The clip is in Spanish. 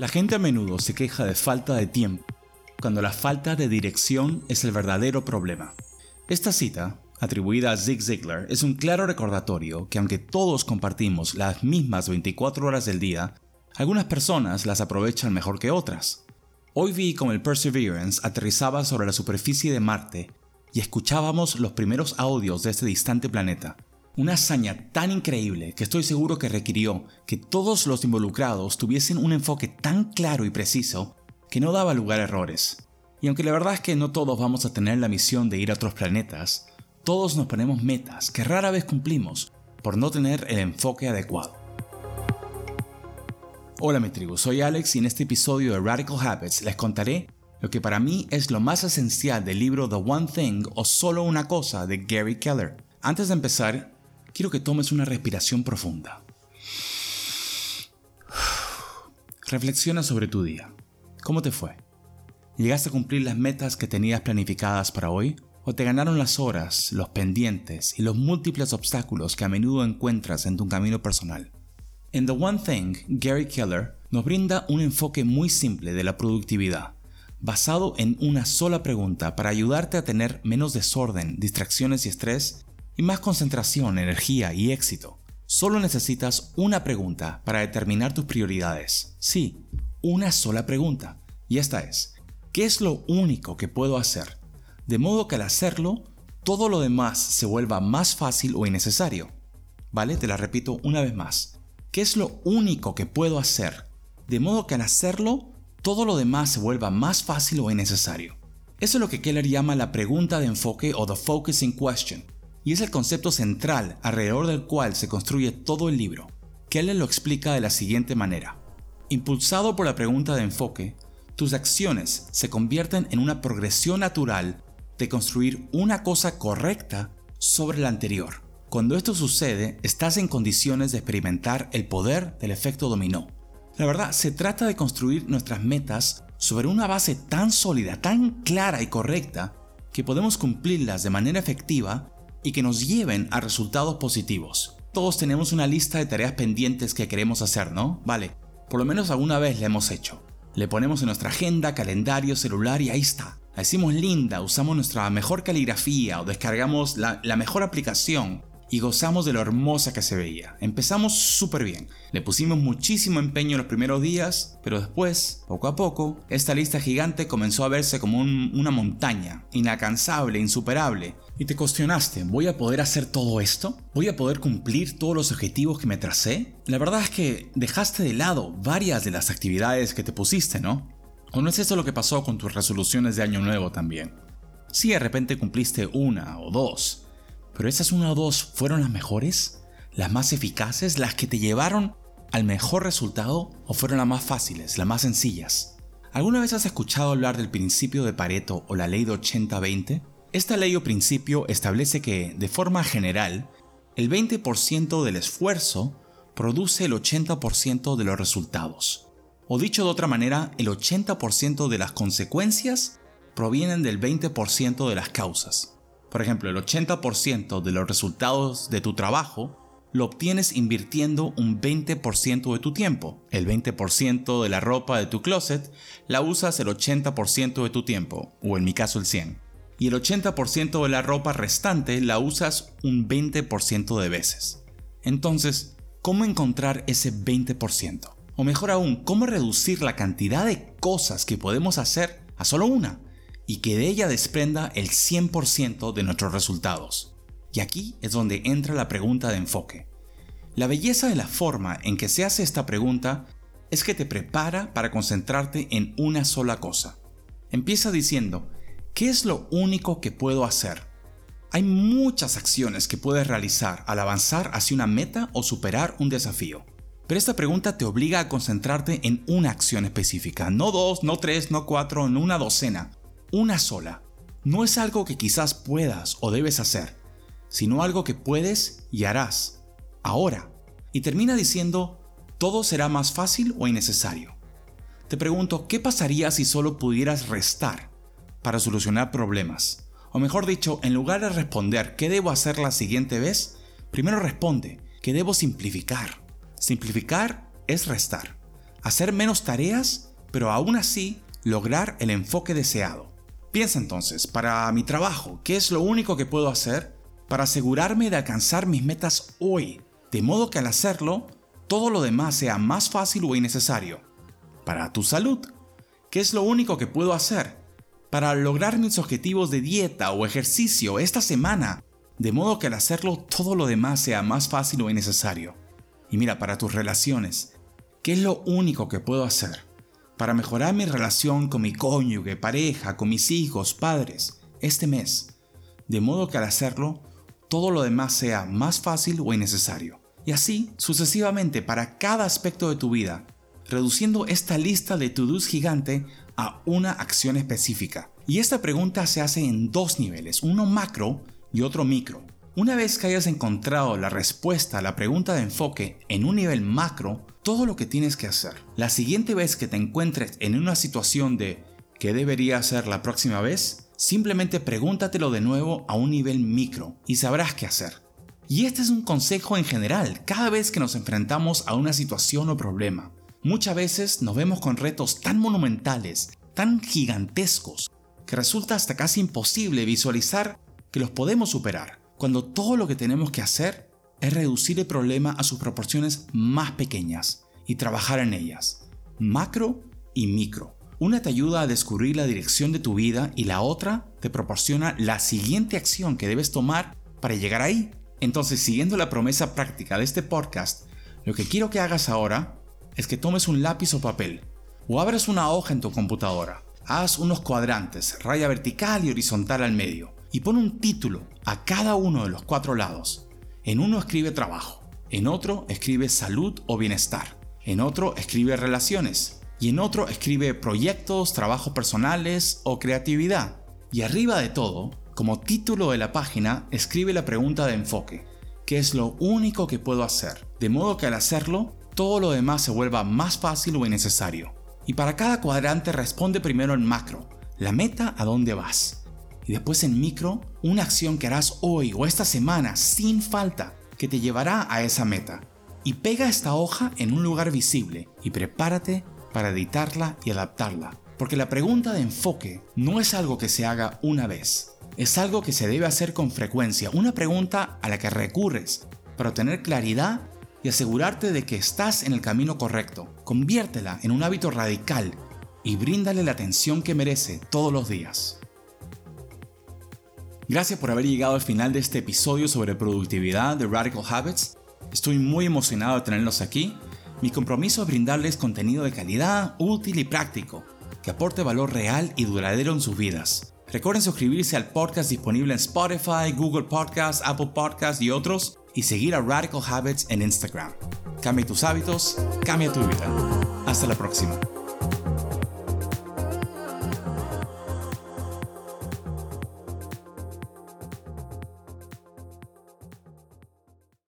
La gente a menudo se queja de falta de tiempo, cuando la falta de dirección es el verdadero problema. Esta cita, atribuida a Zig Ziglar, es un claro recordatorio que aunque todos compartimos las mismas 24 horas del día, algunas personas las aprovechan mejor que otras. Hoy vi como el Perseverance aterrizaba sobre la superficie de Marte y escuchábamos los primeros audios de este distante planeta. Una hazaña tan increíble que estoy seguro que requirió que todos los involucrados tuviesen un enfoque tan claro y preciso que no daba lugar a errores. Y aunque la verdad es que no todos vamos a tener la misión de ir a otros planetas, todos nos ponemos metas que rara vez cumplimos por no tener el enfoque adecuado. Hola mi tribu, soy Alex y en este episodio de Radical Habits les contaré lo que para mí es lo más esencial del libro The One Thing o Solo una cosa de Gary Keller. Antes de empezar, quiero que tomes una respiración profunda. Reflexiona sobre tu día. ¿Cómo te fue? ¿Llegaste a cumplir las metas que tenías planificadas para hoy? ¿O te ganaron las horas, los pendientes y los múltiples obstáculos que a menudo encuentras en tu camino personal? En The One Thing, Gary Keller nos brinda un enfoque muy simple de la productividad, basado en una sola pregunta para ayudarte a tener menos desorden, distracciones y estrés y más concentración, energía y éxito. Solo necesitas una pregunta para determinar tus prioridades. Sí, una sola pregunta. Y esta es, ¿qué es lo único que puedo hacer? De modo que al hacerlo, todo lo demás se vuelva más fácil o innecesario. ¿Vale? Te la repito una vez más. ¿Qué es lo único que puedo hacer? De modo que al hacerlo, todo lo demás se vuelva más fácil o innecesario. Eso es lo que Keller llama la pregunta de enfoque o the focusing question y es el concepto central alrededor del cual se construye todo el libro. Keller lo explica de la siguiente manera. Impulsado por la pregunta de enfoque, tus acciones se convierten en una progresión natural de construir una cosa correcta sobre la anterior. Cuando esto sucede, estás en condiciones de experimentar el poder del efecto dominó. La verdad, se trata de construir nuestras metas sobre una base tan sólida, tan clara y correcta, que podemos cumplirlas de manera efectiva y que nos lleven a resultados positivos. Todos tenemos una lista de tareas pendientes que queremos hacer, ¿no? Vale, por lo menos alguna vez la hemos hecho. Le ponemos en nuestra agenda, calendario, celular y ahí está. La linda, usamos nuestra mejor caligrafía o descargamos la mejor aplicación y gozamos de lo hermosa que se veía. Empezamos súper bien. Le pusimos muchísimo empeño los primeros días, pero después, poco a poco, esta lista gigante comenzó a verse como una montaña, inalcanzable, insuperable. Y te cuestionaste, ¿voy a poder hacer todo esto? ¿Voy a poder cumplir todos los objetivos que me tracé? La verdad es que dejaste de lado varias de las actividades que te pusiste, ¿no? ¿O no es eso lo que pasó con tus resoluciones de año nuevo también? Si de repente cumpliste una o dos, pero esas una o dos fueron las mejores, las más eficaces, las que te llevaron al mejor resultado o fueron las más fáciles, las más sencillas. ¿Alguna vez has escuchado hablar del principio de Pareto o la ley de 80-20? Esta ley o principio establece que, de forma general, el 20% del esfuerzo produce el 80% de los resultados. O dicho de otra manera, el 80% de las consecuencias provienen del 20% de las causas. Por ejemplo, el 80% de los resultados de tu trabajo lo obtienes invirtiendo un 20% de tu tiempo. El 20% de la ropa de tu closet la usas el 80% de tu tiempo, o en mi caso el 100%. Y el 80% de la ropa restante la usas un 20% de veces. Entonces, ¿cómo encontrar ese 20%? O mejor aún, ¿cómo reducir la cantidad de cosas que podemos hacer a solo una? Y que de ella desprenda el 100% de nuestros resultados. Y aquí es donde entra la pregunta de enfoque. La belleza de la forma en que se hace esta pregunta es que te prepara para concentrarte en una sola cosa. Empieza diciendo, ¿qué es lo único que puedo hacer? Hay muchas acciones que puedes realizar al avanzar hacia una meta o superar un desafío. Pero esta pregunta te obliga a concentrarte en una acción específica, no dos, no tres, no cuatro, no una docena una sola. No es algo que quizás puedas o debes hacer, sino algo que puedes y harás, ahora. Y termina diciendo, todo será más fácil o innecesario. Te pregunto, ¿qué pasaría si solo pudieras restar para solucionar problemas? O mejor dicho, en lugar de responder qué debo hacer la siguiente vez, primero responde qué debo simplificar. Simplificar es restar. hacer menos tareas, pero aún así lograr el enfoque deseado. Piensa entonces, para mi trabajo, ¿qué es lo único que puedo hacer para asegurarme de alcanzar mis metas hoy? De modo que al hacerlo, todo lo demás sea más fácil o innecesario. Para tu salud, ¿qué es lo único que puedo hacer para lograr mis objetivos de dieta o ejercicio esta semana? De modo que al hacerlo todo lo demás sea más fácil o innecesario. Y mira, para tus relaciones, ¿qué es lo único que puedo hacer para mejorar mi relación con mi cónyuge, pareja, con mis hijos, padres, este mes? De modo que al hacerlo, todo lo demás sea más fácil o innecesario. Y así sucesivamente para cada aspecto de tu vida, reduciendo esta lista de to-dos gigante a una acción específica. Y esta pregunta se hace en dos niveles, uno macro y otro micro. Una vez que hayas encontrado la respuesta a la pregunta de enfoque en un nivel macro, todo lo que tienes que hacer. La siguiente vez que te encuentres en una situación de ¿qué debería hacer la próxima vez? Simplemente pregúntatelo de nuevo a un nivel micro y sabrás qué hacer. Y este es un consejo en general cada vez que nos enfrentamos a una situación o problema. Muchas veces nos vemos con retos tan monumentales, tan gigantescos, que resulta hasta casi imposible visualizar que los podemos superar, cuando todo lo que tenemos que hacer es reducir el problema a sus proporciones más pequeñas y trabajar en ellas, macro y micro. Una te ayuda a descubrir la dirección de tu vida y la otra te proporciona la siguiente acción que debes tomar para llegar ahí. Entonces, siguiendo la promesa práctica de este podcast, lo que quiero que hagas ahora es que tomes un lápiz o papel o abras una hoja en tu computadora. Haz unos cuadrantes, raya vertical y horizontal al medio, y pon un título a cada uno de los cuatro lados. En uno escribe trabajo, en otro escribe salud o bienestar, en otro escribe relaciones, y en otro escribe proyectos, trabajos personales o creatividad. Y arriba de todo, como título de la página, escribe la pregunta de enfoque, ¿qué es lo único que puedo hacer? De modo que al hacerlo, todo lo demás se vuelva más fácil o innecesario. Y para cada cuadrante responde primero en macro, la meta a dónde vas. Y después en micro, una acción que harás hoy o esta semana sin falta que te llevará a esa meta. Y pega esta hoja en un lugar visible y prepárate para editarla y adaptarla. Porque la pregunta de enfoque no es algo que se haga una vez, es algo que se debe hacer con frecuencia, una pregunta a la que recurres para obtener claridad y asegurarte de que estás en el camino correcto. Conviértela en un hábito radical y bríndale la atención que merece todos los días. Gracias por haber llegado al final de este episodio sobre productividad de Radical Habits. Estoy muy emocionado de tenerlos aquí. Mi compromiso es brindarles contenido de calidad, útil y práctico, que aporte valor real y duradero en sus vidas. Recuerden suscribirse al podcast disponible en Spotify, Google Podcasts, Apple Podcasts y otros y seguir a Radical Habits en Instagram. Cambia tus hábitos, cambia tu vida. Hasta la próxima.